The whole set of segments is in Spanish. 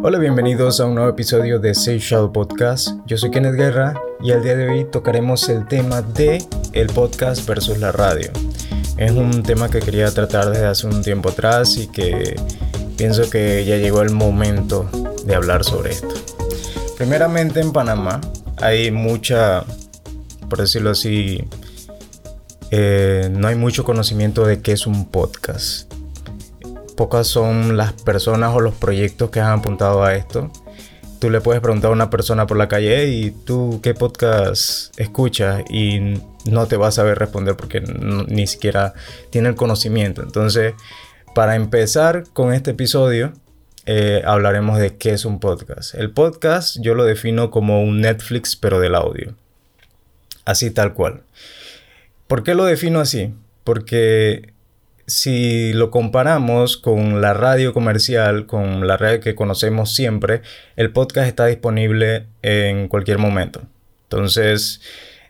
Hola, bienvenidos a un nuevo episodio de Seychelles Podcast. Yo soy Kenneth Guerra y el día de hoy tocaremos el tema de el podcast versus la radio. Es un tema que quería tratar desde hace un tiempo atrás y que pienso que ya llegó el momento de hablar sobre esto. Primeramente en Panamá hay mucha, por decirlo así, eh, no hay mucho conocimiento de qué es un podcast. Pocas son las personas o los proyectos que han apuntado a esto. Tú le puedes preguntar a una persona por la calle, y tú qué podcast escuchas y no te vas a saber responder porque ni siquiera tiene el conocimiento. Entonces, para empezar con este episodio, eh, hablaremos de qué es un podcast. El podcast yo lo defino como un Netflix pero del audio. Así tal cual. ¿Por qué lo defino así? Porque si lo comparamos con la radio comercial, con la radio que conocemos siempre, el podcast está disponible en cualquier momento. Entonces,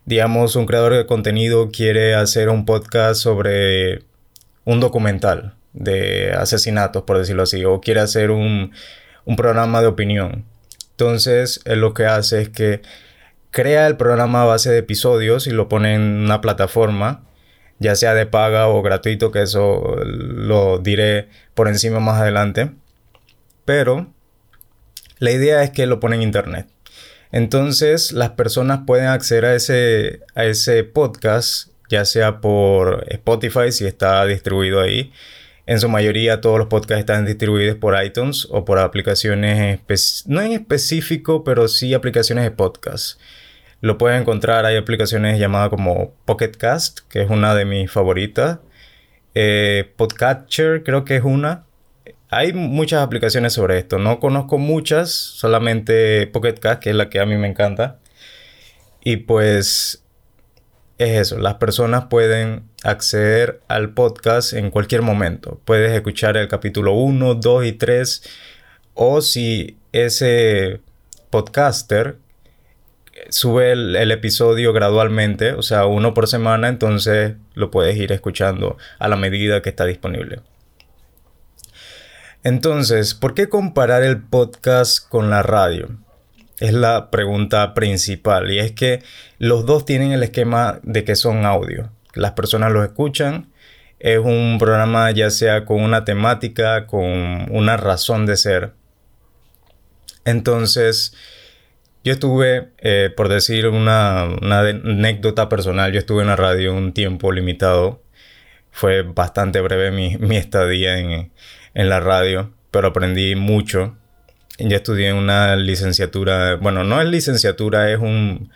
digamos, un creador de contenido quiere hacer un podcast sobre un documental de asesinatos, por decirlo así, o quiere hacer un, un programa de opinión. Entonces, él lo que hace es que crea el programa a base de episodios y lo pone en una plataforma, ya sea de paga o gratuito, que eso lo diré por encima más adelante. Pero la idea es que lo pone en internet. Entonces las personas pueden acceder a ese, a ese podcast, ya sea por Spotify, si está distribuido ahí. En su mayoría todos los podcasts están distribuidos por iTunes o por aplicaciones, no en específico, pero sí aplicaciones de podcast. Lo pueden encontrar, hay aplicaciones llamadas como Pocket Cast, que es una de mis favoritas. Eh, Podcatcher creo que es una. Hay muchas aplicaciones sobre esto. No conozco muchas, solamente Pocket Cast, que es la que a mí me encanta. Y pues es eso, las personas pueden acceder al podcast en cualquier momento. Puedes escuchar el capítulo 1, 2 y 3. O si ese podcaster sube el, episodio gradualmente, o sea, uno por semana, entonces lo puedes ir escuchando a la medida que está disponible. Entonces, ¿por qué comparar el podcast con la radio? Es la pregunta principal y es que los dos tienen el esquema de que son audio. Las personas los escuchan. Es un programa ya sea con una temática, con una razón de ser. Entonces, yo estuve, eh, por decir una, anécdota personal, yo estuve en la radio un tiempo limitado. Fue bastante breve mi, estadía en, la radio, pero aprendí mucho. Ya estudié una licenciatura, bueno, no es licenciatura, es un,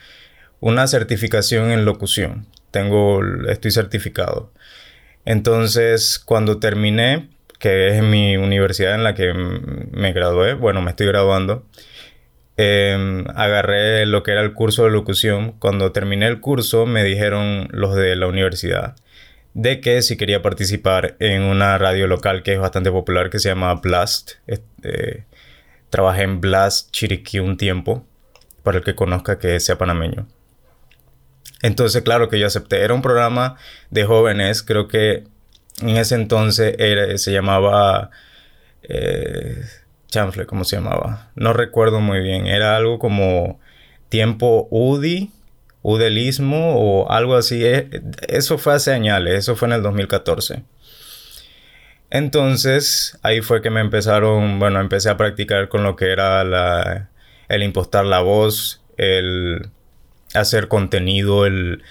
una certificación en locución. Tengo, estoy certificado. Entonces, cuando terminé, que es mi universidad en la que me gradué, bueno, me estoy graduando, Em, agarré lo que era el curso de locución. Cuando terminé el curso me dijeron los de la universidad de que si quería participar en una radio local que es bastante popular que se llama Blast. Este, trabajé en Blast Chiriquí un tiempo, para el que conozca que sea panameño. Entonces, claro que yo acepté. Era un programa de jóvenes, creo que en ese entonces se llamaba... Eh, chanfle, ¿cómo se llamaba? No recuerdo muy bien. Era algo como tiempo UDI, udelismo o algo así. Eh, eso fue hace años, eso fue en el 2014. Entonces, ahí fue que me empezaron, bueno, empecé a practicar con lo que era la, el impostar la voz, el hacer contenido, el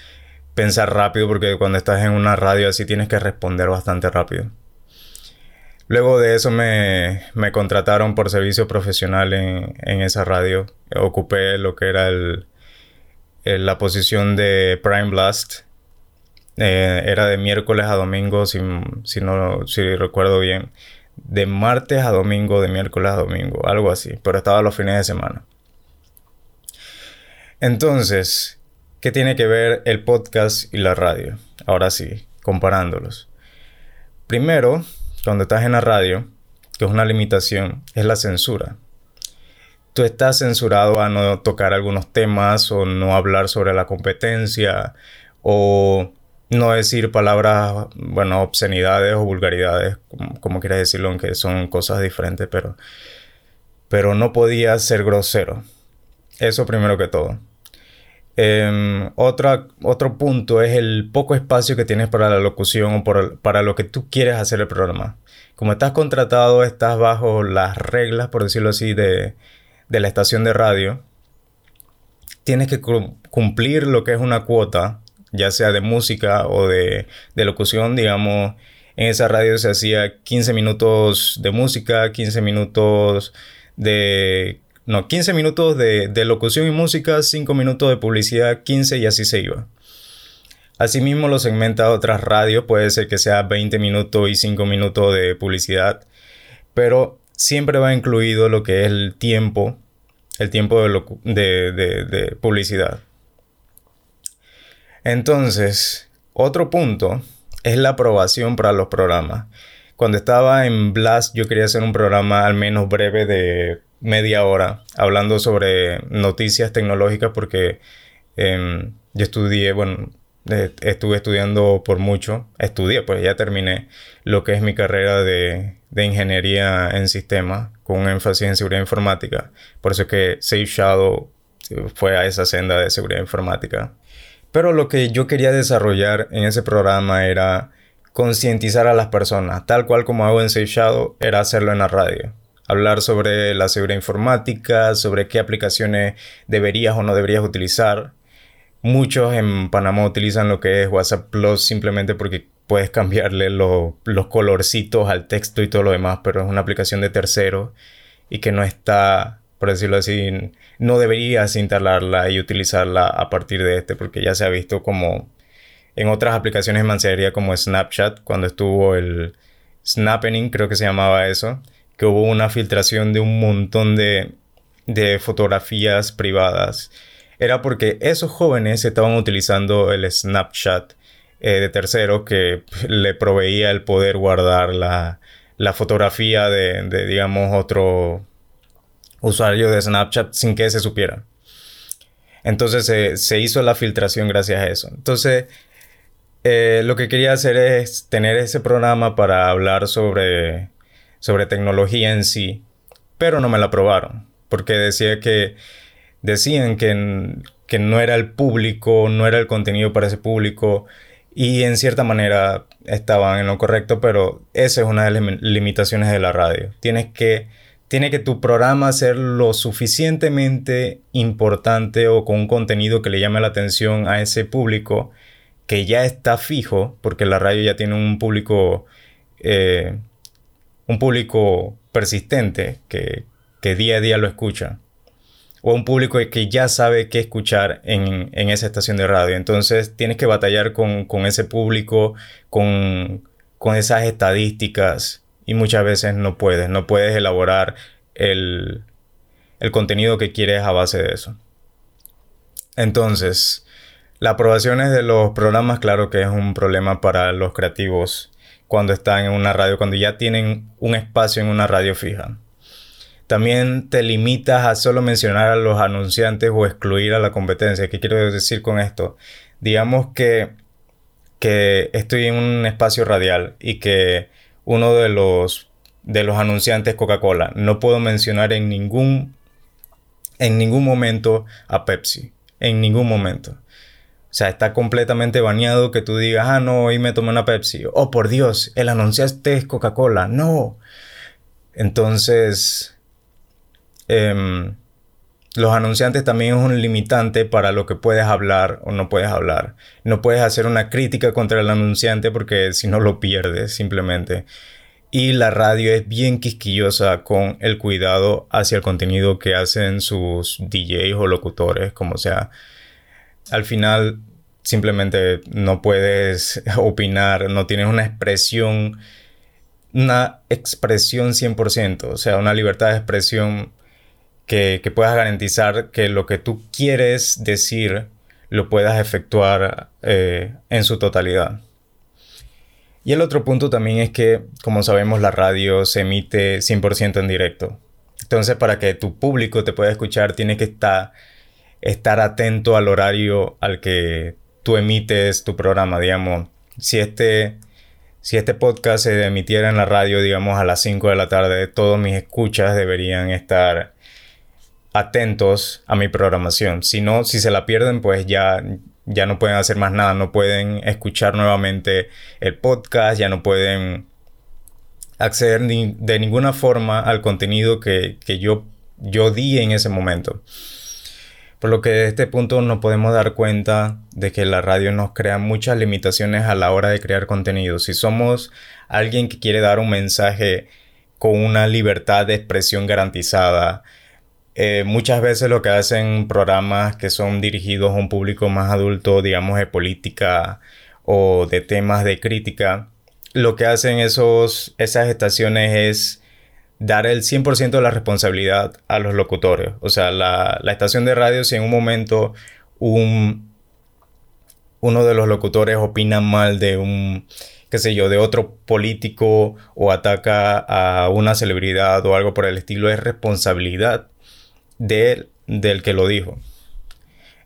pensar rápido, porque cuando estás en una radio así tienes que responder bastante rápido. Luego de eso me, contrataron por servicio profesional en, esa radio. Ocupé lo que era el, la posición de Prime Blast. Eh, era de miércoles a domingo, si, si, no, si recuerdo bien. De martes a domingo, de miércoles a domingo, algo así. Pero estaba los fines de semana. Entonces, ¿qué tiene que ver el podcast y la radio? Ahora sí, comparándolos. Primero, cuando estás en la radio, que es una limitación, es la censura. Tú estás censurado a no tocar algunos temas o no hablar sobre la competencia o no decir palabras, bueno, obscenidades o vulgaridades, como, quieras decirlo, aunque son cosas diferentes, pero, pero no podía ser grosero. Eso primero que todo. Em, otro punto es el poco espacio que tienes para la locución o para lo que tú quieres hacer el programa. Como estás contratado, estás bajo las reglas, por decirlo así, de, la estación de radio. Tienes que cumplir lo que es una cuota, ya sea de música o de, de locución, digamos. En esa radio se hacía 15 minutos de música, 15 minutos de no, 15 minutos de, locución y música, 5 minutos de publicidad, 15 y así se iba. Asimismo lo segmenta otras radios, puede ser que sea 20 minutos y 5 minutos de publicidad, pero siempre va incluido lo que es el tiempo, el tiempo de, de publicidad. Entonces, otro punto es la aprobación para los programas. Cuando estaba en Blast yo quería hacer un programa al menos breve de media hora hablando sobre noticias tecnológicas porque em, yo estudié, bueno, eh, estuve estudiando por mucho, estudié, pues ya terminé lo que es mi carrera de, de ingeniería en sistemas con énfasis en seguridad informática. Por eso es que Safe Shadow fue a esa senda de seguridad informática. Pero lo que yo quería desarrollar en ese programa era concientizar a las personas, tal cual como hago en Safe Shadow, era hacerlo en la radio hablar sobre la seguridad informática, sobre qué aplicaciones deberías o no deberías utilizar. Muchos en Panamá utilizan lo que es WhatsApp Plus simplemente porque puedes cambiarle los colorcitos al texto y todo lo demás, pero es una aplicación de tercero y que no está, por decirlo así, no deberías instalarla y utilizarla a partir de este porque ya se ha visto como en otras aplicaciones de mensajería como Snapchat, cuando estuvo el Snappening, creo que se llamaba eso, que hubo una filtración de un montón de, fotografías privadas, era porque esos jóvenes estaban utilizando el Snapchat eh, de tercero que le proveía el poder guardar la, fotografía de, digamos, otro usuario de Snapchat sin que se supiera. Entonces se hizo la filtración gracias a eso. Entonces, eh, lo que quería hacer es tener ese programa para hablar sobre sobre tecnología en sí, pero no me la aprobaron, porque decía que decían que, que no era el público, no era el contenido para ese público, y en cierta manera estaban en lo correcto, pero esa es una de las limitaciones de la radio. Tienes que, tiene que tu programa ser lo suficientemente importante o con un contenido que le llame la atención a ese público que ya está fijo, porque la radio ya tiene un público eh, un público persistente que, día a día lo escucha. O un público que ya sabe qué escuchar en, esa estación de radio. Entonces tienes que batallar con, ese público, con, esas estadísticas. Y muchas veces no puedes. No puedes elaborar el, el contenido que quieres a base de eso. Entonces, las aprobaciones de los programas, claro que es un problema para los creativos cuando están en una radio, cuando ya tienen un espacio en una radio fija. También te limitas a solo mencionar a los anunciantes o excluir a la competencia. ¿Qué quiero decir con esto? Digamos que, que estoy en un espacio radial y que uno de los, de los anunciantes Coca-Cola. No puedo mencionar en ningún, en ningún momento a Pepsi. En ningún momento. O sea, está completamente baneado que tú digas, ah, no, hoy me tomé una Pepsi. Oh, por Dios, el anunciaste es Coca-Cola. No. Entonces, em, los anunciantes también es un limitante para lo que puedes hablar o no puedes hablar. No puedes hacer una crítica contra el anunciante porque si no lo pierdes simplemente. Y la radio es bien quisquillosa con el cuidado hacia el contenido que hacen sus DJs o locutores, como sea al final simplemente no puedes opinar, no tienes una expresión, una expresión 100%, o sea, una libertad de expresión que, puedas garantizar que lo que tú quieres decir lo puedas efectuar eh, en su totalidad. Y el otro punto también es que, como sabemos, la radio se emite 100% en directo. Entonces, para que tu público te pueda escuchar, tiene que estar estar atento al horario al que tú emites tu programa, digamos. Si este, si este podcast se emitiera en la radio, digamos, a las 5 de la tarde, todos mis escuchas deberían estar atentos a mi programación. Si no, si se la pierden, pues ya, ya no pueden hacer más nada, no pueden escuchar nuevamente el podcast, ya no pueden acceder de ninguna forma al contenido que, que yo, yo di en ese momento. Por lo que de este punto nos podemos dar cuenta de que la radio nos crea muchas limitaciones a la hora de crear contenido. Si somos alguien que quiere dar un mensaje con una libertad de expresión garantizada, eh, muchas veces lo que hacen programas que son dirigidos a un público más adulto, digamos de política o de temas de crítica, lo que hacen esos, esas estaciones es dar el 100% de la responsabilidad a los locutores. O sea, la, estación de radio, si en un momento un, uno de los locutores opina mal de un, qué sé yo, de otro político o ataca a una celebridad o algo por el estilo, es responsabilidad de, del que lo dijo.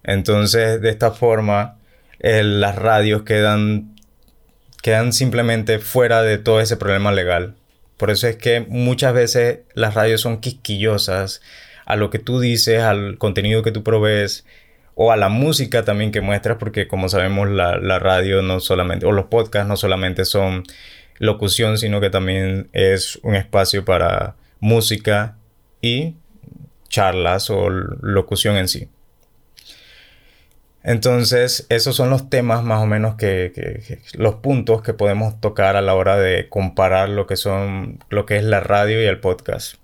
Entonces, de esta forma, las radios quedan, quedan simplemente fuera de todo ese problema legal. Por eso es que muchas veces las radios son quisquillosas a lo que tú dices, al contenido que tú provees o a la música también que muestras, porque como sabemos la, la radio no solamente, o los podcasts no solamente son locución, sino que también es un espacio para música y charlas o locución en sí. Entonces, esos son los temas más o menos que, los puntos que podemos tocar a la hora de comparar lo que son lo que es la radio y el podcast.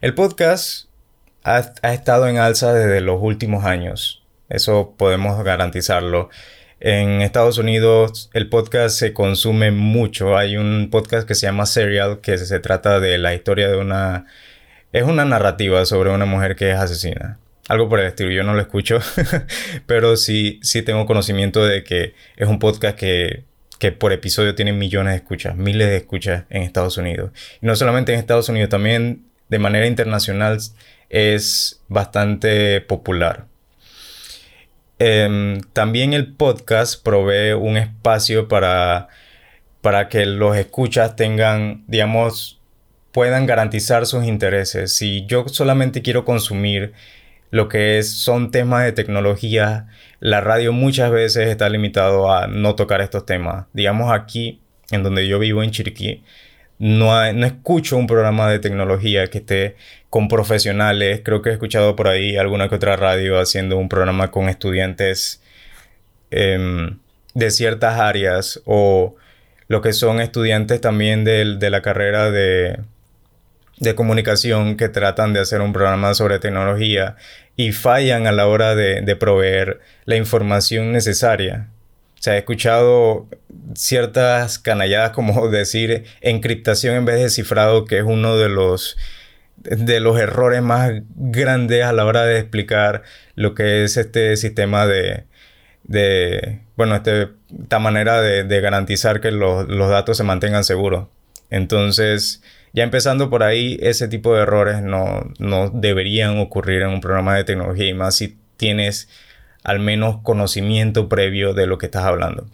El podcast ha, estado en alza desde los últimos años. Eso podemos garantizarlo. En Estados Unidos el podcast se consume mucho. Hay un podcast que se llama Serial que se trata de la historia de una... Es una narrativa sobre una mujer que es asesina algo por el estilo. Yo no lo escucho, pero sí, sí tengo conocimiento de que es un podcast que, que, por episodio tiene millones de escuchas, miles de escuchas en Estados Unidos. Y no solamente en Estados Unidos, también de manera internacional es bastante popular. Em, también el podcast provee un espacio para, para que los escuchas tengan, digamos, puedan garantizar sus intereses. Si yo solamente quiero consumir lo que son temas de tecnología, la radio muchas veces está limitado a no tocar estos temas. Digamos aquí, en donde yo vivo en Chiriquí, no, no escucho un programa de tecnología que esté con profesionales. Creo que he escuchado por ahí alguna que otra radio haciendo un programa con estudiantes em, de ciertas áreas o lo que son estudiantes también de la carrera de de comunicación que tratan de hacer un programa sobre tecnología y fallan a la hora de, proveer la información necesaria. O sea, he escuchado ciertas canalladas como decir encriptación en vez de cifrado, que es uno de los, de los errores más grandes a la hora de explicar lo que es este sistema de, de bueno, este, esta manera de, garantizar que los, los datos se mantengan seguros. Entonces, ya empezando por ahí, ese tipo de errores no, deberían ocurrir en un programa de tecnología y más si tienes al menos conocimiento previo de lo que estás hablando.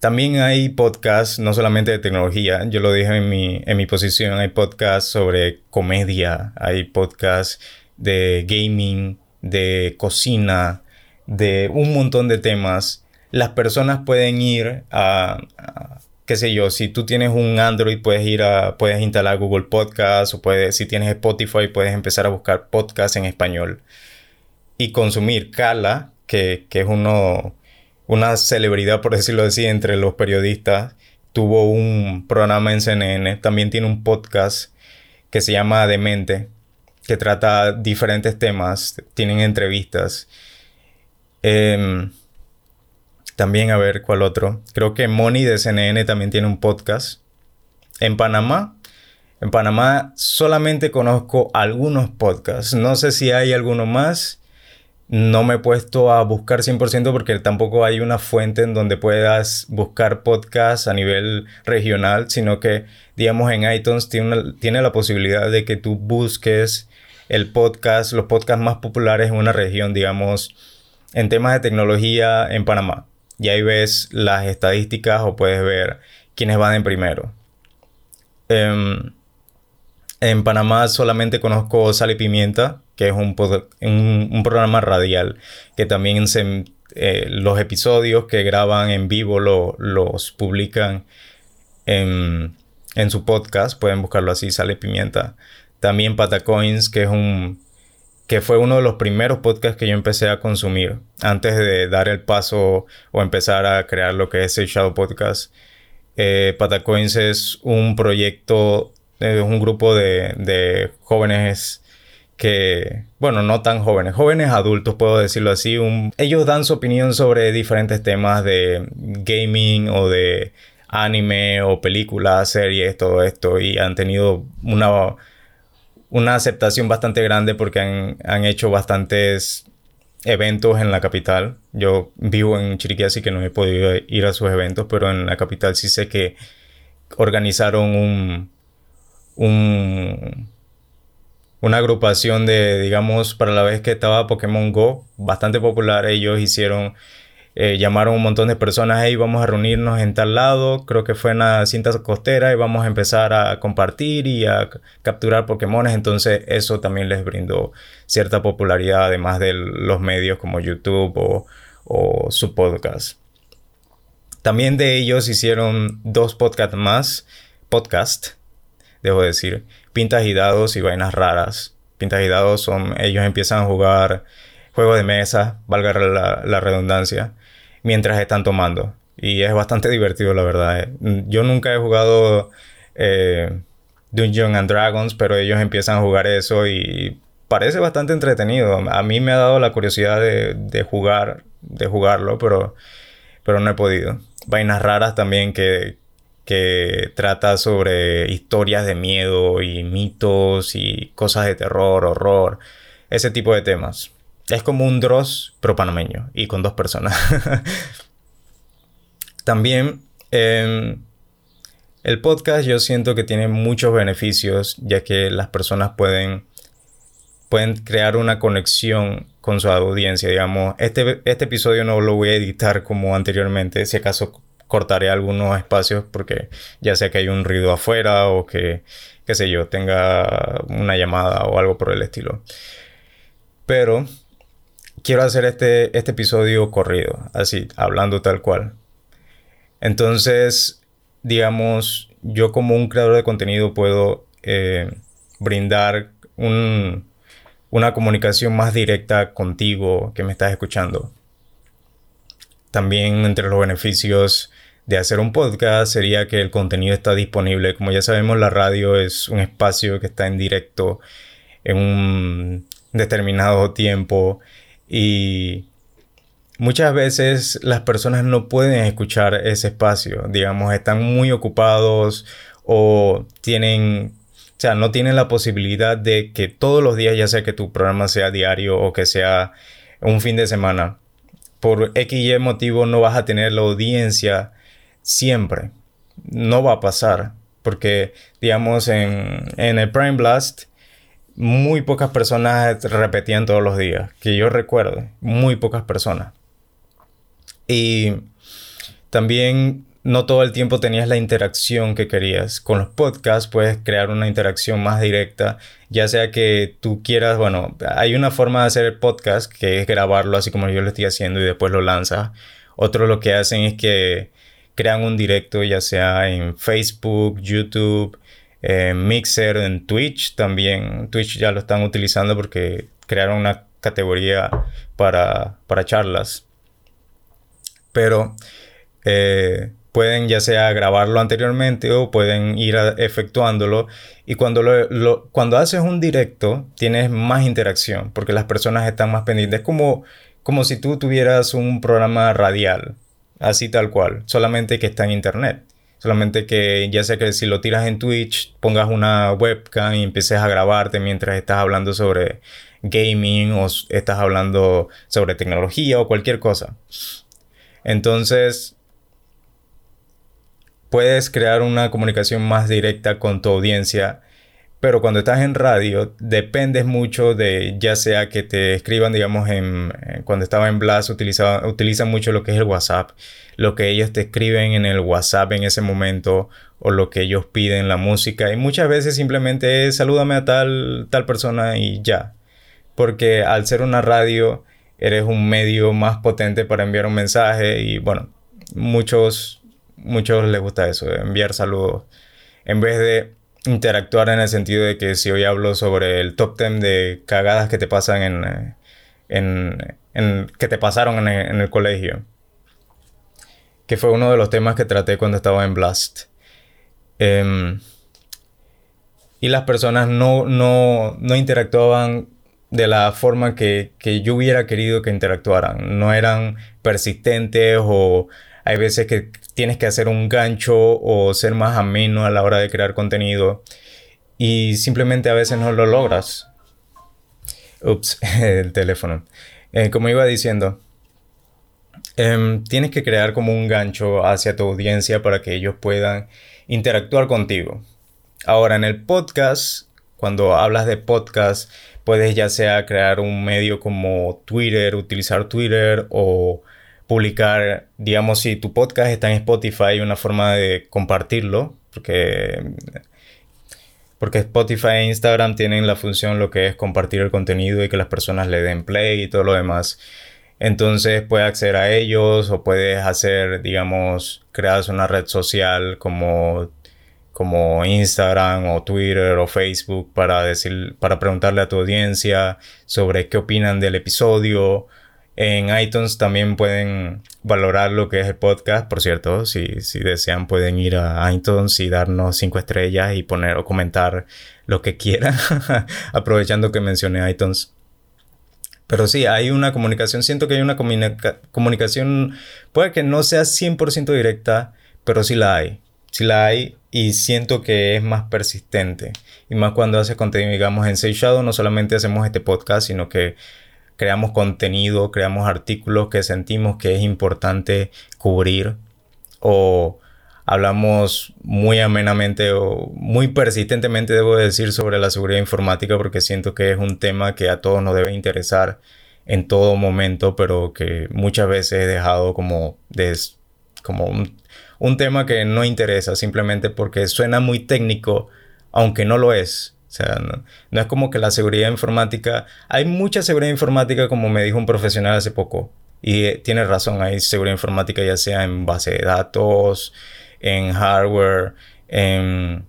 También hay podcasts, no solamente de tecnología, yo lo dije en mi, en mi posición, hay podcasts sobre comedia, hay podcasts de gaming, de cocina, de un montón de temas. Las personas pueden ir a qué sé yo, si tú tienes un Android puedes ir a, puedes instalar Google Podcast o puedes, si tienes Spotify puedes empezar a buscar podcasts en español y consumir Kala, que, es uno, una celebridad por decirlo así entre los periodistas, tuvo un programa en CNN, también tiene un podcast que se llama Demente, que trata diferentes temas, tienen entrevistas. Eh, también a ver cuál otro. Creo que Moni de CNN también tiene un podcast. En Panamá, en Panamá solamente conozco algunos podcasts. No sé si hay alguno más. No me he puesto a buscar 100% porque tampoco hay una fuente en donde puedas buscar podcasts a nivel regional, sino que, digamos, en iTunes tiene, tiene la posibilidad de que tú busques el podcast, los podcasts más populares en una región, digamos, en temas de tecnología en Panamá y ahí ves las estadísticas o puedes ver quiénes van en primero. Em, En Panamá solamente conozco Sal y Pimienta, que es un, un, programa radial que también se, eh, los episodios que graban en vivo los publican en, en, su podcast. Pueden buscarlo así, Sal y Pimienta. También Patacoins, que es un que fue uno de los primeros podcasts que yo empecé a consumir antes de dar el paso o empezar a crear lo que es el Shadow Podcast. Eh, Patacoins es un proyecto, es un grupo de, jóvenes que, bueno, no tan jóvenes, jóvenes adultos, puedo decirlo así. ellos dan su opinión sobre diferentes temas de gaming o de anime o películas, series, todo esto, y han tenido una una aceptación bastante grande porque han, hecho bastantes eventos en la capital. Yo vivo en Chiriquí, así que no he podido ir a sus eventos, pero en la capital sí sé que organizaron un, un una agrupación de, digamos, para la vez que estaba Pokémon Go, bastante popular. Ellos hicieron eh, llamaron un montón de personas, hey, vamos a reunirnos en tal lado, creo que fue en la cinta costera y vamos a empezar a compartir y a capturar Pokémones, entonces eso también les brindó cierta popularidad además de los medios como YouTube o, su podcast. También de ellos hicieron dos podcasts más, podcast, debo decir, Pintas y Dados y Vainas Raras. Pintas y Dados son, ellos empiezan a jugar juegos de mesa, valga la redundancia, mientras están tomando. Y es bastante divertido, la verdad. Eh. Yo nunca he jugado eh, Dungeons and Dragons, pero ellos empiezan a jugar eso y parece bastante entretenido. A mí me ha dado la curiosidad de, jugar, de jugarlo, pero, pero no he podido. Vainas raras también que, que trata sobre historias de miedo y mitos y cosas de terror, horror, ese tipo de temas. Es como un Dross, pero panameño y con dos personas. También em, el podcast yo siento que tiene muchos beneficios ya que las personas pueden, pueden crear una conexión con su audiencia. Digamos, este, este episodio no lo voy a editar como anteriormente, si acaso cortaré algunos espacios porque ya sea que hay un ruido afuera o que, qué sé yo, tenga una llamada o algo por el estilo. Pero quiero hacer este, este episodio corrido, así, hablando tal cual. Entonces, digamos, yo como un creador de contenido puedo eh, brindar una comunicación más directa contigo que me estás escuchando. También entre los beneficios de hacer un podcast sería que el contenido está disponible. Como ya sabemos, la radio es un espacio que está en directo en un determinado tiempo y muchas veces las personas no pueden escuchar ese espacio, digamos, están muy ocupados o tienen, o sea, no tienen la posibilidad de que todos los días, ya sea que tu programa sea diario o que sea un fin de semana, por X y motivo no vas a tener la audiencia siempre. No va a pasar. Porque, digamos, en, en el Prime Blast, muy pocas personas repetían todos los días, que yo recuerde, muy pocas personas. Y también no todo el tiempo tenías la interacción que querías. Con los podcasts puedes crear una interacción más directa, ya sea que tú quieras, bueno, hay una forma de hacer el podcast que es grabarlo así como yo lo estoy haciendo y después lo lanzas. Otro lo que hacen es que crean un directo, ya sea en Facebook, YouTube, Mixer, en Twitch también. Twitch ya lo están utilizando porque crearon una categoría para, charlas. Pero eh, pueden ya sea grabarlo anteriormente o pueden ir efectuándolo. Y cuando, lo, cuando haces un directo, tienes más interacción porque las personas están más pendientes. Es como, como si tú tuvieras un programa radial, así tal cual, solamente que está en internet. Solamente que ya sea que si lo tiras en Twitch, pongas una webcam y empieces a grabarte mientras estás hablando sobre gaming o estás hablando sobre tecnología o cualquier cosa. Entonces, puedes crear una comunicación más directa con tu audiencia pero cuando estás en radio, dependes mucho de ya sea que te escriban, digamos, en, cuando estaba en Blast, utilizaba, utilizan mucho lo que es el WhatsApp, lo que ellos te escriben en el WhatsApp en ese momento, o lo que ellos piden, la música, y muchas veces simplemente es salúdame a tal, tal persona y ya. Porque al ser una radio, eres un medio más potente para enviar un mensaje, y bueno, muchos, muchos les gusta eso, enviar saludos. En vez de interactuar en el sentido de que si hoy hablo sobre el top 10 de cagadas que te pasan en, en, en que te pasaron en el, en el, colegio, que fue uno de los temas que traté cuando estaba en Blast. Eh, y las personas no, no, no interactuaban de la forma que, que, yo hubiera querido que interactuaran. No eran persistentes o hay veces que tienes que hacer un gancho o ser más ameno a la hora de crear contenido y simplemente a veces no lo logras. Ups, el teléfono. Eh, como iba diciendo, eh, tienes que crear como un gancho hacia tu audiencia para que ellos puedan interactuar contigo. Ahora, en el podcast, cuando hablas de podcast, puedes ya sea crear un medio como Twitter, utilizar Twitter o publicar, digamos, si tu podcast está en Spotify, una forma de compartirlo, porque, porque Spotify e Instagram tienen la función lo que es compartir el contenido y que las personas le den play y todo lo demás. Entonces puedes acceder a ellos o puedes hacer, digamos, creas una red social como, como Instagram o Twitter o Facebook para decir, para preguntarle a tu audiencia sobre qué opinan del episodio en iTunes también pueden valorar lo que es el podcast. Por cierto, si, si desean pueden ir a iTunes y darnos cinco estrellas y poner o comentar lo que quieran. Aprovechando que mencioné iTunes. Pero sí, hay una comunicación. Siento que hay una comunicación. Puede que no sea 100% directa, pero sí la hay. Sí la hay y siento que es más persistente. Y más cuando haces contenido, digamos, en Shadow, no solamente hacemos este podcast, sino que creamos contenido, creamos artículos que sentimos que es importante cubrir o hablamos muy amenamente o muy persistentemente, debo decir, sobre la seguridad informática porque siento que es un tema que a todos nos debe interesar en todo momento, pero que muchas veces he dejado como, como un, un tema que no interesa simplemente porque suena muy técnico, aunque no lo es. O sea, no, es como que la seguridad informática... Hay mucha seguridad informática, como me dijo un profesional hace poco. Y eh, tiene razón, hay seguridad informática ya sea en base de datos, en hardware, en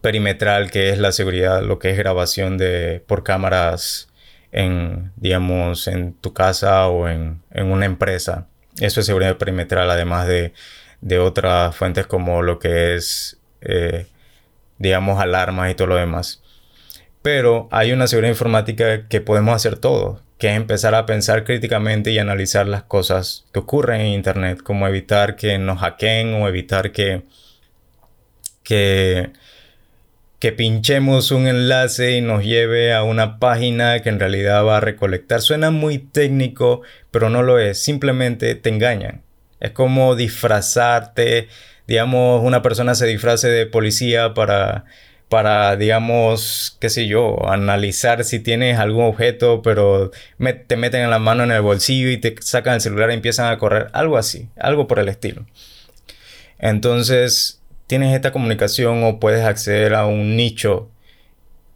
perimetral, que es la seguridad, lo que es grabación de, por cámaras en, digamos, en tu casa o en, en una empresa. Eso es seguridad perimetral, además de, de otras fuentes como lo que es eh, digamos, alarmas y todo lo demás. Pero hay una seguridad informática que podemos hacer todo, que es empezar a pensar críticamente y analizar las cosas que ocurren en Internet, como evitar que nos hackeen o evitar que, que, que pinchemos un enlace y nos lleve a una página que en realidad va a recolectar. Suena muy técnico, pero no lo es, simplemente te engañan. Es como disfrazarte digamos, una persona se disfrace de policía para, para, digamos, qué sé yo, analizar si tienes algún objeto, pero te meten la mano en el bolsillo y te sacan el celular y empiezan a correr, algo así, algo por el estilo. Entonces, tienes esta comunicación o puedes acceder a un nicho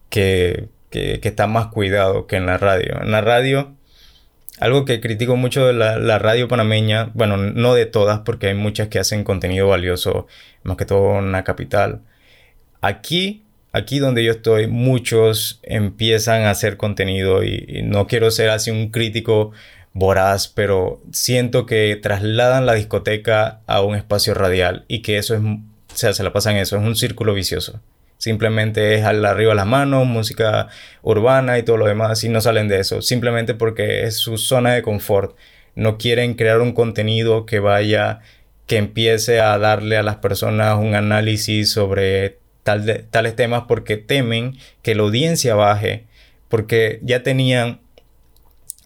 que, que, que está más cuidado que en la radio. En la radio algo que critico mucho de la, radio panameña, bueno, no de todas, porque hay muchas que hacen contenido valioso, más que todo en la capital. Aquí, aquí donde yo estoy, muchos empiezan a hacer contenido y, no quiero ser así un crítico voraz, pero siento que trasladan la discoteca a un espacio radial y que eso es, o sea, se la pasan eso, es un círculo vicioso. Simplemente es al arriba las manos, música urbana y todo lo demás y no salen de eso. Simplemente porque es su zona de confort. No quieren crear un contenido que vaya, que empiece a darle a las personas un análisis sobre tales temas porque temen que la audiencia baje. Porque ya tenían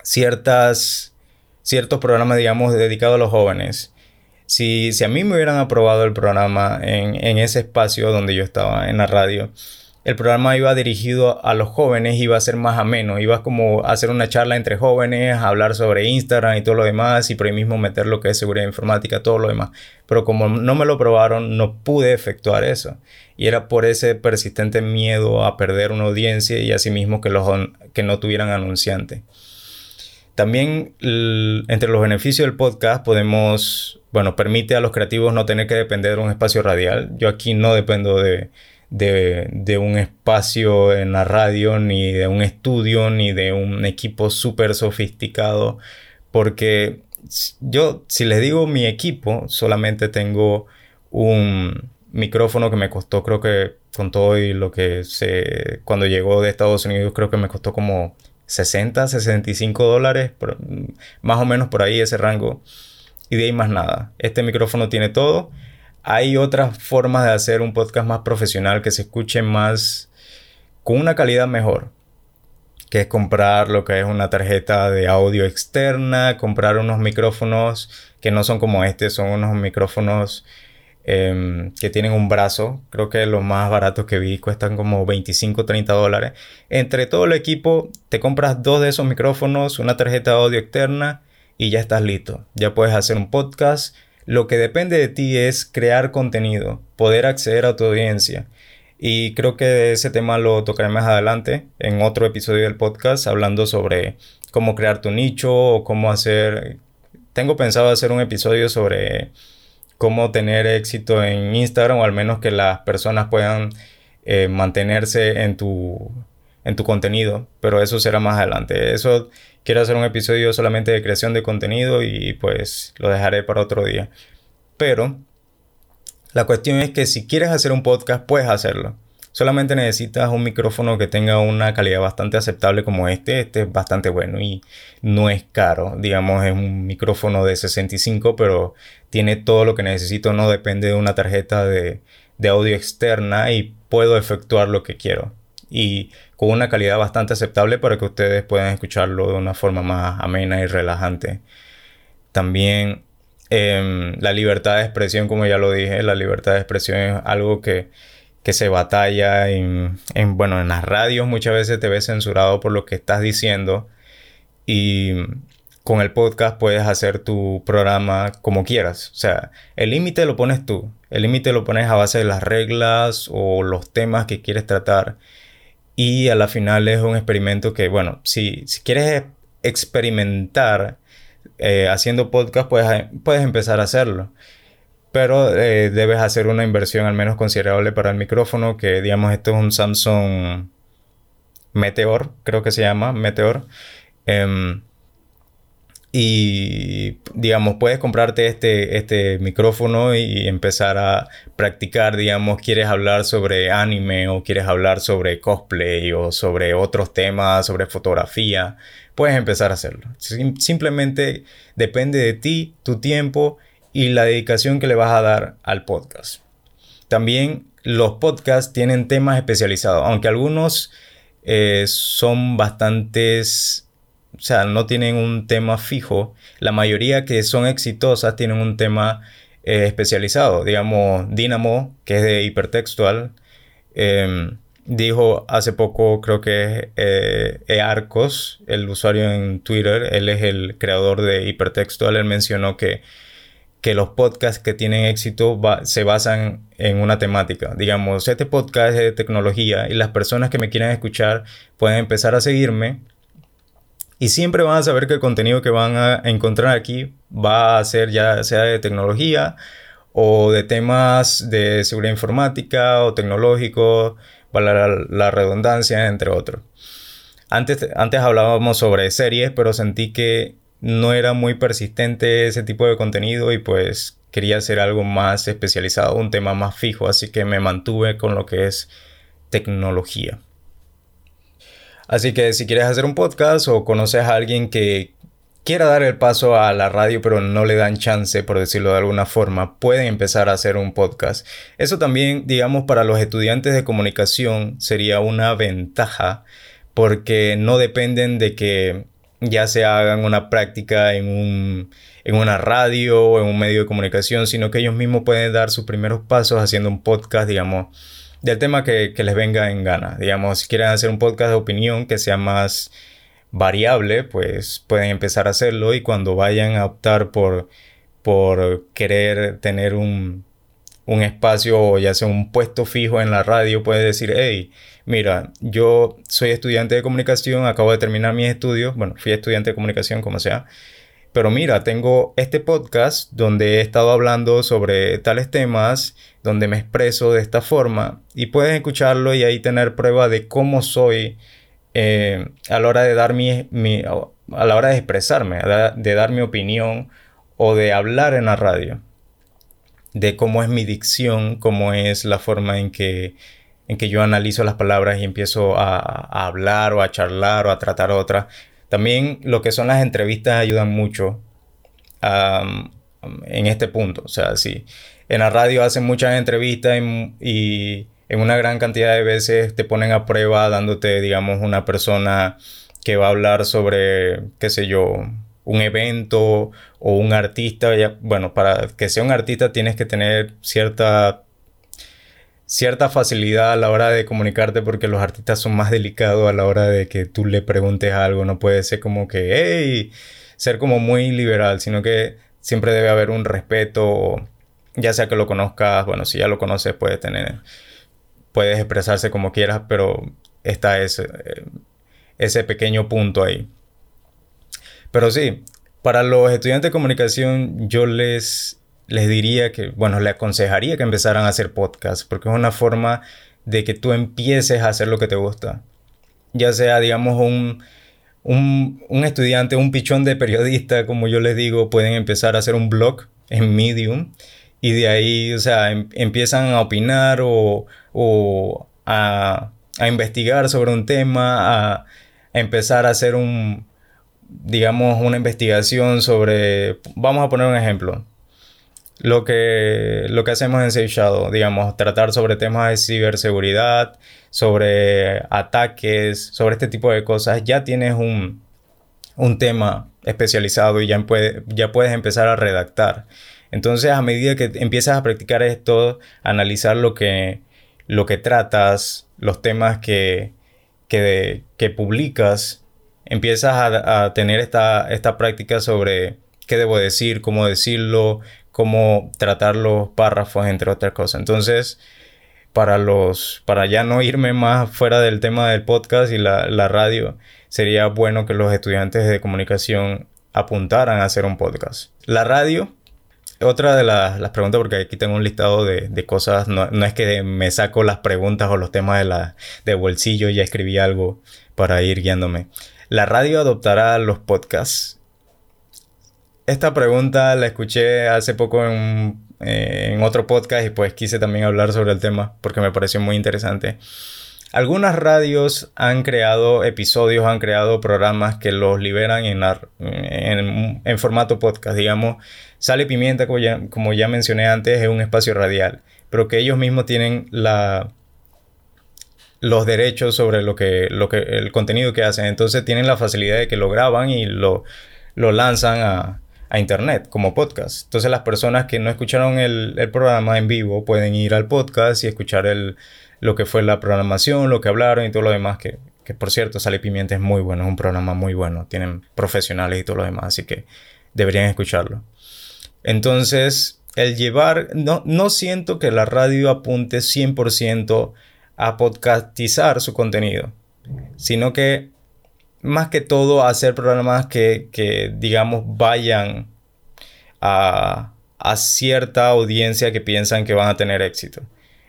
ciertas, ciertos programas, digamos, dedicados a los jóvenes si, a mí me hubieran aprobado el programa en, ese espacio donde yo estaba, en la radio, el programa iba dirigido a los jóvenes, iba a ser más ameno, iba como a hacer una charla entre jóvenes, hablar sobre Instagram y todo lo demás, y por ahí mismo meter lo que es seguridad informática, todo lo demás. Pero como no me lo probaron, no pude efectuar eso. Y era por ese persistente miedo a perder una audiencia y asimismo que, los, que no tuvieran anunciante. También entre los beneficios del podcast podemos, bueno, permite a los creativos no tener que depender de un espacio radial. Yo aquí no dependo de, de, un espacio en la radio, ni de un estudio, ni de un equipo súper sofisticado, porque yo, si les digo mi equipo, solamente tengo un micrófono que me costó, creo que con todo y lo que se, cuando llegó de Estados Unidos, creo que me costó como 60, 65 dólares, más o menos por ahí ese rango. Y de ahí más nada. Este micrófono tiene todo hay otras formas de hacer un podcast más profesional que se escuche más con una calidad mejor. Que es comprar lo que es una tarjeta de audio externa, comprar unos micrófonos que no son como este, son unos micrófonos em, que tienen un brazo. Creo que los más baratos que vi cuestan como 25 30 dólares. Entre todo el equipo, te compras dos de esos micrófonos, una tarjeta de audio externa y ya estás listo. Ya puedes hacer un podcast lo que depende de ti es crear contenido, poder acceder a tu audiencia. Y creo que ese tema lo tocaré más adelante en otro episodio del podcast hablando sobre cómo crear tu nicho o cómo hacer... Tengo pensado hacer un episodio sobre cómo tener éxito en Instagram o al menos que las personas puedan eh, mantenerse en tu, en tu contenido, pero eso será más adelante. Eso quiero hacer un episodio solamente de creación de contenido y pues lo dejaré para otro día. Pero la cuestión es que si quieres hacer un podcast, puedes hacerlo. Solamente necesitas un micrófono que tenga una calidad bastante aceptable como este. Este es bastante bueno y no es caro. Digamos, es un micrófono de 65, pero tiene todo lo que necesito. No depende de una tarjeta de, de audio externa y puedo efectuar lo que quiero y con una calidad bastante aceptable para que ustedes puedan escucharlo de una forma más amena y relajante. También em, la libertad de expresión, como ya lo dije, la libertad de expresión es algo que, que se batalla en, en, bueno, en las radios muchas veces te ves censurado por lo que estás diciendo y con el podcast puedes hacer tu programa como quieras. O sea, el límite lo pones tú. El límite lo pones a base de las reglas o los temas que quieres tratar. Y a la final es un experimento que, bueno, si, si quieres experimentar eh, haciendo podcast, puedes, puedes empezar a hacerlo. Pero eh, debes hacer una inversión al menos considerable para el micrófono, que digamos, esto es un Samsung Meteor, creo que se llama, Meteor. Em, y digamos, puedes comprarte este, este micrófono y empezar a practicar, digamos, quieres hablar sobre anime o quieres hablar sobre cosplay o sobre otros temas, sobre fotografía, puedes empezar a hacerlo. simplemente depende de ti, tu tiempo y la dedicación que le vas a dar al podcast. También los podcasts tienen temas especializados, aunque algunos eh, son bastantes o sea, no tienen un tema fijo. La mayoría que son exitosas tienen un tema eh, especializado. Digamos, Dynamo, que es de hipertextual, em, dijo hace poco, creo que eh, Earcos, el usuario en Twitter, él es el creador de hipertextual, él mencionó que, que los podcasts que tienen éxito se basan en una temática. Digamos, este podcast es de tecnología y las personas que me quieran escuchar pueden empezar a seguirme y siempre van a saber que el contenido que van a encontrar aquí va a ser ya sea de tecnología o de temas de seguridad informática o tecnológico, para la, redundancia, entre otros. Antes, antes hablábamos sobre series, pero sentí que no era muy persistente ese tipo de contenido y pues quería hacer algo más especializado, un tema más fijo, así que me mantuve con lo que es tecnología. Así que si quieres hacer un podcast o conoces a alguien que quiera dar el paso a la radio pero no le dan chance, por decirlo de alguna forma, pueden empezar a hacer un podcast. Eso también, digamos, para los estudiantes de comunicación sería una ventaja porque no dependen de que ya se hagan una práctica en, un, en una radio o en un medio de comunicación, sino que ellos mismos pueden dar sus primeros pasos haciendo un podcast, digamos, del tema que, les venga en gana. Digamos, si quieren hacer un podcast de opinión que sea más variable, pues pueden empezar a hacerlo y cuando vayan a optar por, por querer tener un, un espacio o ya sea un puesto fijo en la radio, pueden decir, hey, mira, yo soy estudiante de comunicación, acabo de terminar mis estudios, bueno, fui estudiante de comunicación como sea, pero mira, tengo este podcast donde he estado hablando sobre tales temas, donde me expreso de esta forma y puedes escucharlo y ahí tener prueba de cómo soy eh, a la hora de dar mi, a la hora de expresarme, de dar mi opinión o de hablar en la radio, de cómo es mi dicción, cómo es la forma en que en que yo analizo las palabras y empiezo a, hablar o a charlar o a tratar otras también lo que son las entrevistas ayudan mucho en este punto. O sea, si en la radio hacen muchas entrevistas y, en una gran cantidad de veces te ponen a prueba dándote, digamos, una persona que va a hablar sobre, qué sé yo, un evento o un artista. bueno, para que sea un artista tienes que tener cierta cierta facilidad a la hora de comunicarte porque los artistas son más delicados a la hora de que tú le preguntes algo. No puede ser como que, hey, ser como muy liberal, sino que siempre debe haber un respeto, ya sea que lo conozcas, bueno, si ya lo conoces puedes tener, puedes expresarse como quieras, pero está ese, ese pequeño punto ahí. Pero sí, para los estudiantes de comunicación yo les les diría que, bueno, le aconsejaría que empezaran a hacer podcast, porque es una forma de que tú empieces a hacer lo que te gusta. Ya sea, digamos, un, un, estudiante, un pichón de periodista, como yo les digo, pueden empezar a hacer un blog en Medium y de ahí, o sea, em, empiezan a opinar o, o a, a, investigar sobre un tema, a, empezar a hacer un, digamos, una investigación sobre, vamos a poner un ejemplo, lo que, lo que hacemos en Safe Shadow, digamos, tratar sobre temas de ciberseguridad, sobre ataques, sobre este tipo de cosas, ya tienes un, un tema especializado y ya, ya puedes empezar a redactar. Entonces, a medida que empiezas a practicar esto, analizar lo que, lo que tratas, los temas que, que, que publicas, empiezas a, a tener esta, esta práctica sobre qué debo decir, cómo decirlo, cómo tratar los párrafos, entre otras cosas. Entonces, para los, para ya no irme más fuera del tema del podcast y la, la radio, sería bueno que los estudiantes de comunicación apuntaran a hacer un podcast. La radio, otra de las, preguntas, porque aquí tengo un listado de, de cosas, no, no, es que me saco las preguntas o los temas de, la, de bolsillo ya escribí algo para ir guiándome. La radio adoptará los podcasts esta pregunta la escuché hace poco en, eh, en, otro podcast y pues quise también hablar sobre el tema porque me pareció muy interesante. Algunas radios han creado episodios, han creado programas que los liberan en, en, en formato podcast. Digamos, Sale Pimienta, como ya, como ya mencioné antes, es un espacio radial, pero que ellos mismos tienen la, los derechos sobre lo que, lo que, el contenido que hacen. Entonces tienen la facilidad de que lo graban y lo, lo lanzan a, a internet como podcast. Entonces las personas que no escucharon el, programa en vivo pueden ir al podcast y escuchar el, lo que fue la programación, lo que hablaron y todo lo demás, que, que por cierto Sale Pimienta es muy bueno, es un programa muy bueno, tienen profesionales y todo lo demás, así que deberían escucharlo. Entonces, el llevar, no, no siento que la radio apunte 100% a podcastizar su contenido, sino que más que todo hacer programas que, que digamos, vayan a, a, cierta audiencia que piensan que van a tener éxito.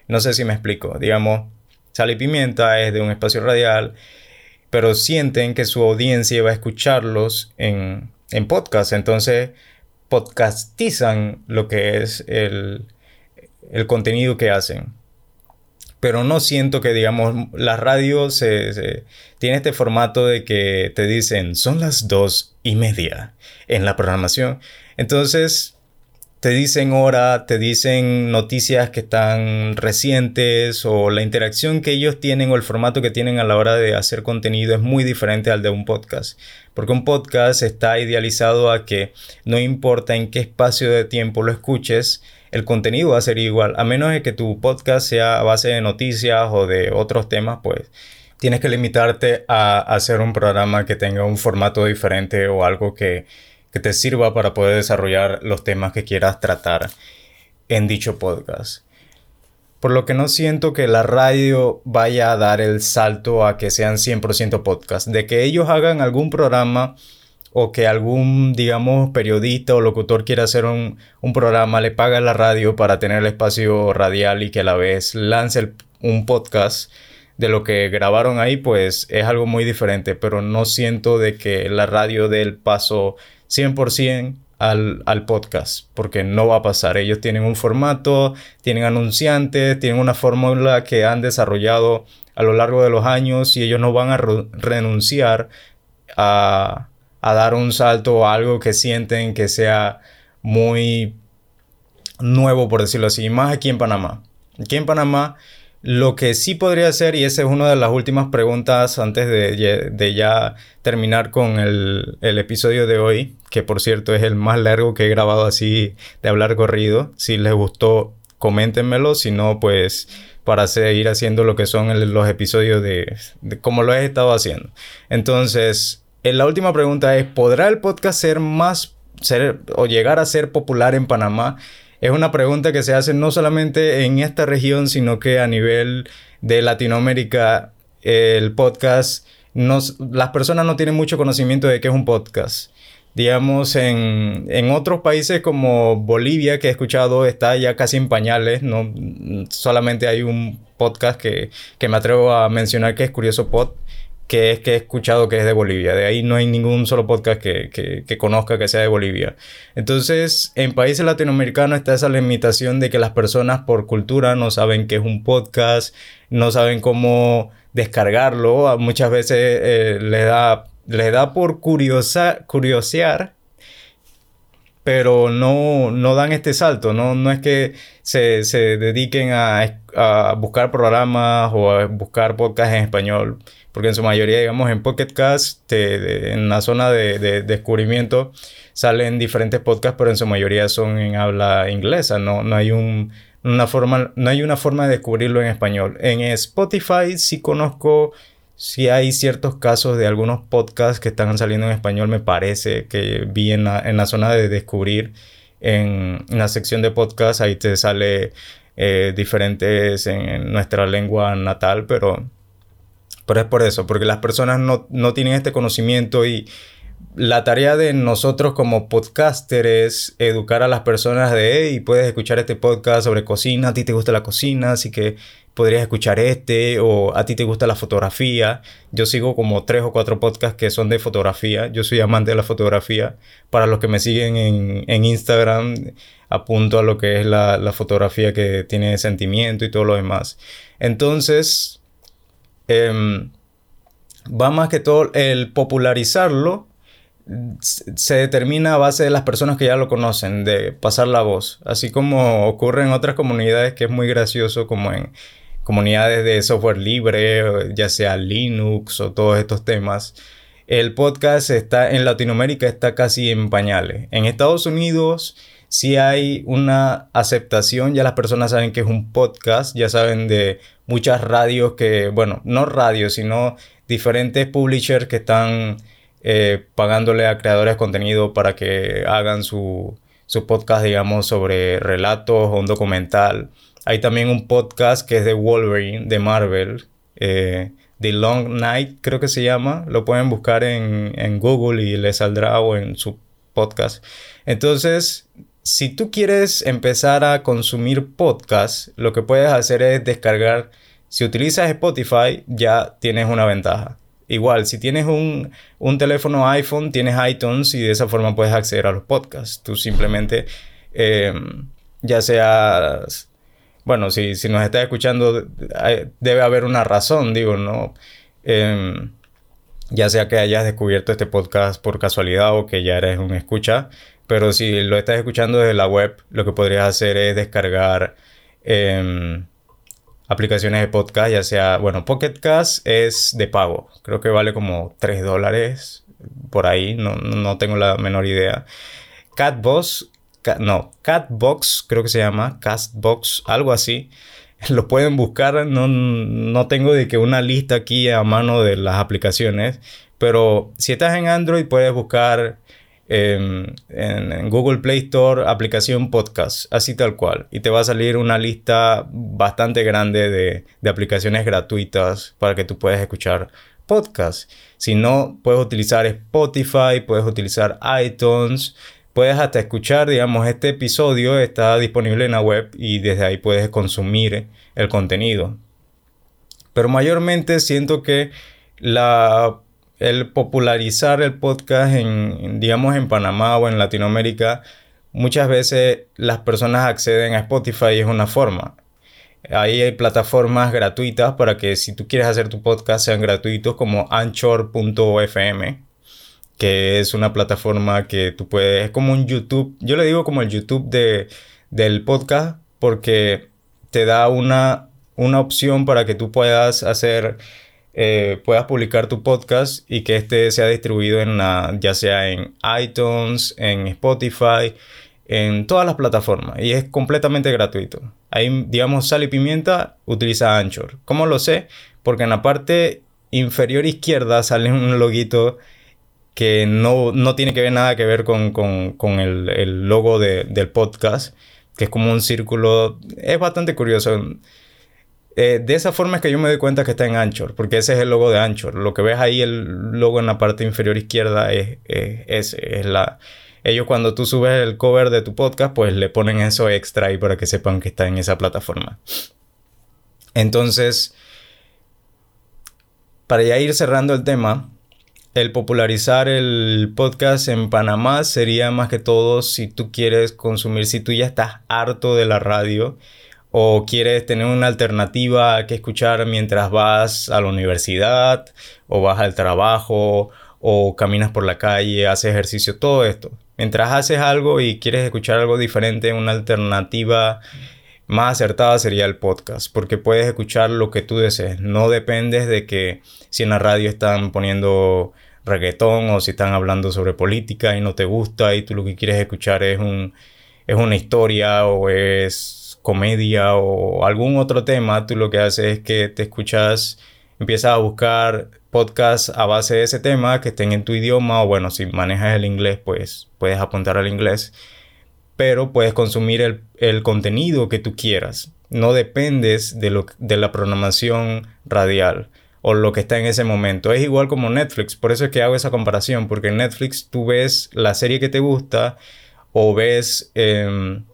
No sé si me explico. Digamos, Sal y Pimienta es de un espacio radial, pero sienten que su audiencia va a escucharlos en, en podcast. Entonces, podcastizan lo que es el, el contenido que hacen pero no siento que, digamos, la radio se, tiene este formato de que te dicen, son las dos y media en la programación. Entonces, te dicen hora, te dicen noticias que están recientes o la interacción que ellos tienen o el formato que tienen a la hora de hacer contenido es muy diferente al de un podcast. Porque un podcast está idealizado a que no importa en qué espacio de tiempo lo escuches, el contenido va a ser igual. A menos de que tu podcast sea a base de noticias o de otros temas, pues tienes que limitarte a hacer un programa que tenga un formato diferente o algo que, que te sirva para poder desarrollar los temas que quieras tratar en dicho podcast. Por lo que no siento que la radio vaya a dar el salto a que sean 100% podcast. De que ellos hagan algún programa o que algún, digamos, periodista o locutor quiera hacer un, programa, le paga la radio para tener el espacio radial y que a la vez lance un podcast de lo que grabaron ahí, pues es algo muy diferente. Pero no siento de que la radio dé el paso 100% al, podcast, porque no va a pasar. Ellos tienen un formato, tienen anunciantes, tienen una fórmula que han desarrollado a lo largo de los años y ellos no van a renunciar a, a dar un salto a algo que sienten que sea muy nuevo, por decirlo así, más aquí en Panamá. Aquí en Panamá lo que sí podría hacer, y esa es una de las últimas preguntas antes de, ya terminar con el, episodio de hoy, que por cierto es el más largo que he grabado así de hablar corrido. Si les gustó, coméntenmelo, si no, pues para seguir haciendo lo que son los episodios de, de como lo he estado haciendo. Entonces, la última pregunta es, ¿podrá el podcast ser más, ser o llegar a ser popular en Panamá? es una pregunta que se hace no solamente en esta región, sino que a nivel de Latinoamérica, el podcast, las personas no tienen mucho conocimiento de qué es un podcast. Digamos, en, otros países como Bolivia, que he escuchado, está ya casi en pañales, no solamente hay un podcast que, que me atrevo a mencionar que es Curioso Pod, que es que he escuchado que es de Bolivia. De ahí no hay ningún solo podcast que, conozca que sea de Bolivia. Entonces, en países latinoamericanos está esa limitación de que las personas por cultura no saben qué es un podcast, no saben cómo descargarlo. Muchas veces eh, les, da, da por curiosa, curiosear pero no, no dan este salto, no, no es que se, se dediquen a, a, buscar programas o a buscar podcasts en español porque en su mayoría, digamos, en Pocket Cast, en la zona de, descubrimiento, salen diferentes podcasts, pero en su mayoría son en habla inglesa, no, no hay una forma, no hay una forma de descubrirlo en español. En Spotify sí conozco, sí hay ciertos casos de algunos podcasts que están saliendo en español, me parece que vi en la, zona de descubrir, en, la sección de podcast, ahí te sale eh, diferentes en nuestra lengua natal, pero pero es por eso, porque las personas no, tienen este conocimiento y la tarea de nosotros como podcaster es educar a las personas de, hey, puedes escuchar este podcast sobre cocina, a ti te gusta la cocina, así que podrías escuchar este, o a ti te gusta la fotografía. Yo sigo como tres o cuatro podcasts que son de fotografía, yo soy amante de la fotografía. Para los que me siguen en, Instagram, apunto a lo que es la, la fotografía que tiene sentimiento y todo lo demás. Entonces, Em, va más que todo el popularizarlo se determina a base de las personas que ya lo conocen, de pasar la voz, así como ocurre en otras comunidades que es muy gracioso, como en comunidades de software libre, ya sea Linux o todos estos temas. El podcast está en Latinoamérica está casi en pañales. En Estados Unidos si hay una aceptación, ya las personas saben que es un podcast, ya saben de muchas radios que, bueno, no radios, sino diferentes publishers que están eh, pagándole a creadores de contenido para que hagan su, podcast, digamos, sobre relatos o un documental. Hay también un podcast que es de Wolverine, de Marvel, eh, The Long Night, creo que se llama. Lo pueden buscar en, en Google y les saldrá o en su podcast. Entonces, si tú quieres empezar a consumir podcast, lo que puedes hacer es descargar. Si utilizas Spotify, ya tienes una ventaja. Igual, si tienes un, teléfono iPhone, tienes iTunes y de esa forma puedes acceder a los podcasts. Tú simplemente, em, ya sea, bueno, si, si, nos estás escuchando, debe haber una razón, digo, ¿no? Em, ya sea que hayas descubierto este podcast por casualidad o que ya eres un escucha, pero si lo estás escuchando desde la web, lo que podrías hacer es descargar em, aplicaciones de podcast, ya sea, bueno, Pocket Cast es de pago, creo que vale como 3 dólares por ahí, no, tengo la menor idea. Catboss no, Catbox, creo que se llama, Castbox, algo así. Lo pueden buscar, no, no tengo de que una lista aquí a mano de las aplicaciones, pero si estás en Android puedes buscar en, Google Play Store aplicación podcast, así tal cual. Y te va a salir una lista bastante grande de, de aplicaciones gratuitas para que tú puedas escuchar podcast. Si no, puedes utilizar Spotify, puedes utilizar iTunes, puedes hasta escuchar, digamos, este episodio está disponible en la web y desde ahí puedes consumir el contenido. Pero mayormente siento que la el popularizar el podcast en, digamos, en Panamá o en Latinoamérica, muchas veces las personas acceden a Spotify y es una forma. Ahí hay plataformas gratuitas para que si tú quieres hacer tu podcast sean gratuitos como anchor.fm, que es una plataforma que tú puedes, es como un YouTube, yo le digo como el YouTube de, del podcast porque te da una, una opción para que tú puedas hacer eh, puedas publicar tu podcast y que este sea distribuido en ya sea en iTunes, en Spotify, en todas las plataformas y es completamente gratuito. Ahí, digamos, sal y pimienta, utiliza Anchor. ¿Cómo lo sé? Porque en la parte inferior izquierda sale un loguito que no, tiene que ver nada que ver con, el, logo del podcast, que es como un círculo, es bastante curioso. Eh, de esa forma es que yo me doy cuenta que está en Anchor, porque ese es el logo de Anchor. Lo que ves ahí, el logo en la parte inferior izquierda, es, ese. Es la... Ellos cuando tú subes el cover de tu podcast, pues le ponen eso extra ahí para que sepan que está en esa plataforma. Entonces, para ya ir cerrando el tema, el popularizar el podcast en Panamá sería más que todo si tú quieres consumir, si tú ya estás harto de la radio o quieres tener una alternativa que escuchar mientras vas a la universidad o vas al trabajo o caminas por la calle, haces ejercicio, todo esto. Mientras haces algo y quieres escuchar algo diferente, una alternativa más acertada sería el podcast, porque puedes escuchar lo que tú desees. No dependes de que si en la radio están poniendo reggaetón o si están hablando sobre política y no te gusta y tú lo que quieres escuchar es un es una historia o es comedia o algún otro tema, tú lo que haces es que te escuchas, empiezas a buscar podcasts a base de ese tema que estén en tu idioma o bueno, si manejas el inglés, pues puedes apuntar al inglés, pero puedes consumir el, contenido que tú quieras. No dependes de, lo, de la programación radial o lo que está en ese momento. Es igual como Netflix, por eso es que hago esa comparación, porque en Netflix tú ves la serie que te gusta o ves... Em,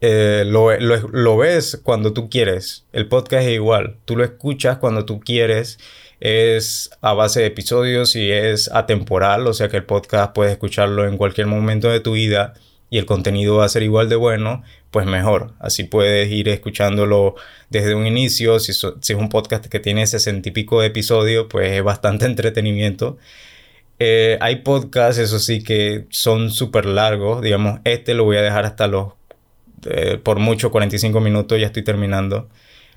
eh, lo, ves cuando tú quieres. El podcast es igual. Tú lo escuchas cuando tú quieres. Es a base de episodios y es atemporal. O sea que el podcast puedes escucharlo en cualquier momento de tu vida y el contenido va a ser igual de bueno, pues mejor. Así puedes ir escuchándolo desde un inicio. Si, es un podcast que tiene sesenta y pico de episodios, pues es bastante entretenimiento. Eh, hay podcasts, eso sí, que son súper largos. Digamos, este lo voy a dejar hasta los eh, por mucho 45 minutos, ya estoy terminando.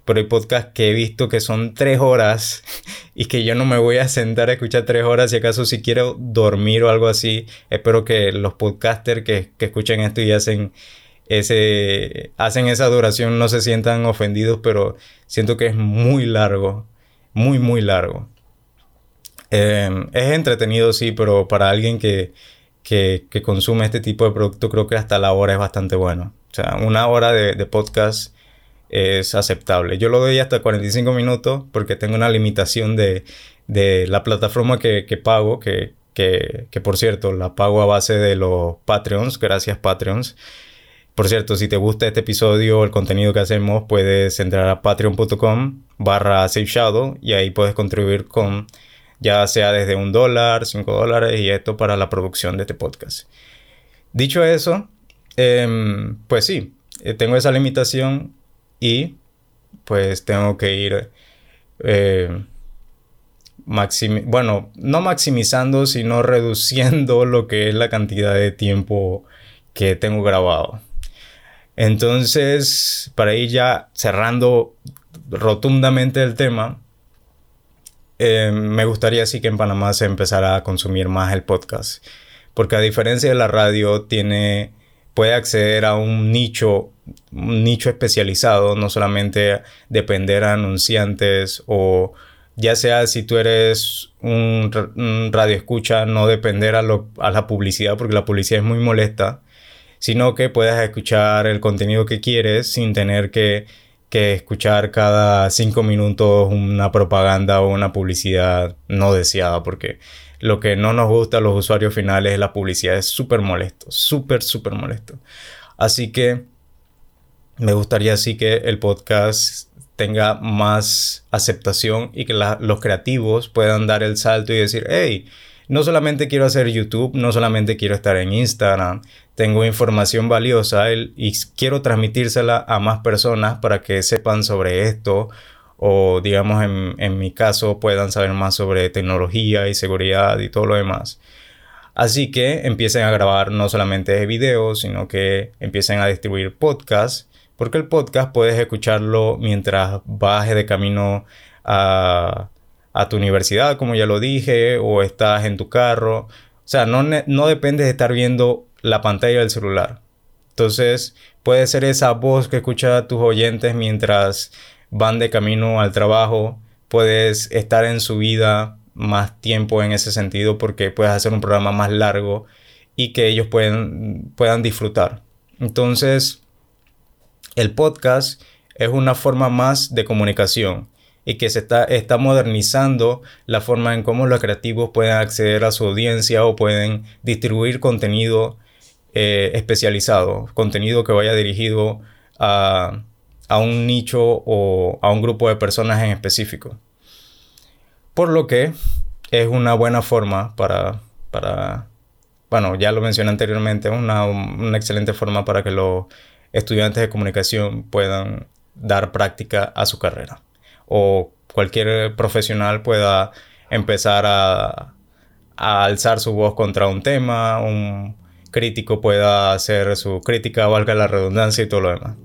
Pero hay podcasts que he visto que son tres horas y que yo no me voy a sentar a escuchar tres horas. Si acaso si quiero dormir o algo así, espero que los podcasters que, que escuchen esto y hacen ese hacen esa duración no se sientan ofendidos, pero siento que es muy largo, muy muy largo. Em, es entretenido sí, pero para alguien que, que, consume este tipo de producto creo que hasta la hora es bastante bueno. O sea, una hora de, podcast es aceptable. Yo lo doy hasta 45 minutos porque tengo una limitación de, la plataforma que, pago, que, por cierto la pago a base de los Patreons, gracias Patreons. Por cierto, si te gusta este episodio, el contenido que hacemos, puedes entrar a patreon.com barra Shadow y ahí puedes contribuir con ya sea desde un dólar, cinco dólares y esto para la producción de este podcast. Dicho eso, Em, pues sí, eh, tengo esa limitación y pues tengo que ir, eh, bueno, no maximizando, sino reduciendo lo que es la cantidad de tiempo que tengo grabado. Entonces, para ir ya cerrando rotundamente el tema, em, me gustaría sí que en Panamá se empezara a consumir más el podcast. Porque a diferencia de la radio, tiene puede acceder a un nicho, un nicho especializado, no solamente depender a anunciantes o ya sea si tú eres un, radio escucha, no depender a, a la publicidad, porque la publicidad es muy molesta, sino que puedas escuchar el contenido que quieres sin tener que, que escuchar cada cinco minutos una propaganda o una publicidad no deseada, porque lo que no nos gusta a los usuarios finales es la publicidad, es súper molesto, súper, súper molesto. Así que me gustaría así que el podcast tenga más aceptación y que los creativos puedan dar el salto y decir, hey, no solamente quiero hacer YouTube, no solamente quiero estar en Instagram, tengo información valiosa y quiero transmitírsela a más personas para que sepan sobre esto o digamos en, mi caso puedan saber más sobre tecnología y seguridad y todo lo demás. Así que empiecen a grabar no solamente videos, sino que empiecen a distribuir podcasts, porque el podcast puedes escucharlo mientras bajes de camino a, tu universidad, como ya lo dije, o estás en tu carro. O sea, no, no depende de estar viendo la pantalla del celular. Entonces, puede ser esa voz que escucha tus oyentes mientras van de camino al trabajo, puedes estar en su vida más tiempo en ese sentido porque puedes hacer un programa más largo y que ellos puedan disfrutar. Entonces, el podcast es una forma más de comunicación y que se está, está modernizando la forma en cómo los creativos pueden acceder a su audiencia o pueden distribuir contenido eh, especializado, contenido que vaya dirigido a, a un nicho o a un grupo de personas en específico. Por lo que es una buena forma para, para bueno, ya lo mencioné anteriormente, es una, una excelente forma para que los estudiantes de comunicación puedan dar práctica a su carrera. O cualquier profesional pueda empezar a, a alzar su voz contra un tema, un crítico pueda hacer su crítica, valga la redundancia y todo lo demás.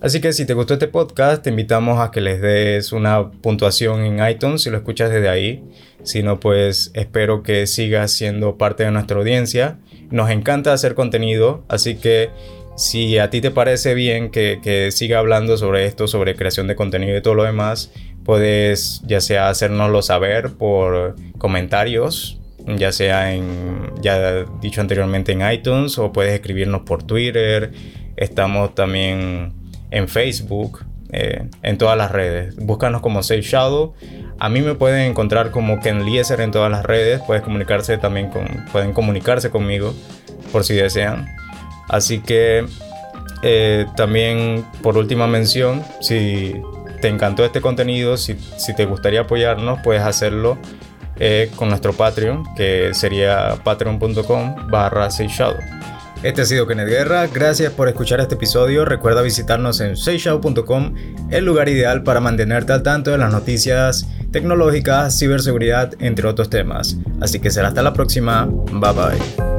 Así que si te gustó este podcast, te invitamos a que les des una puntuación en iTunes si lo escuchas desde ahí. Si no, pues espero que sigas siendo parte de nuestra audiencia. Nos encanta hacer contenido, así que si a ti te parece bien que, que siga hablando sobre esto, sobre creación de contenido y todo lo demás, puedes ya sea hacérnoslo saber por comentarios, ya sea en, ya dicho anteriormente en iTunes, o puedes escribirnos por Twitter. Estamos también en Facebook, eh, en todas las redes. Búscanos como Safe Shadow. A mí me pueden encontrar como Ken Lieser en todas las redes. Puedes comunicarse también con, pueden comunicarse conmigo por si desean. Así que eh, también por última mención, si te encantó este contenido, si, si te gustaría apoyarnos, puedes hacerlo eh, con nuestro Patreon, que sería patreon.com barra Shadow. Este ha sido Kenneth Guerra, gracias por escuchar este episodio, recuerda visitarnos en seishow.com, el lugar ideal para mantenerte al tanto de las noticias tecnológicas, ciberseguridad, entre otros temas. Así que será hasta la próxima, bye bye.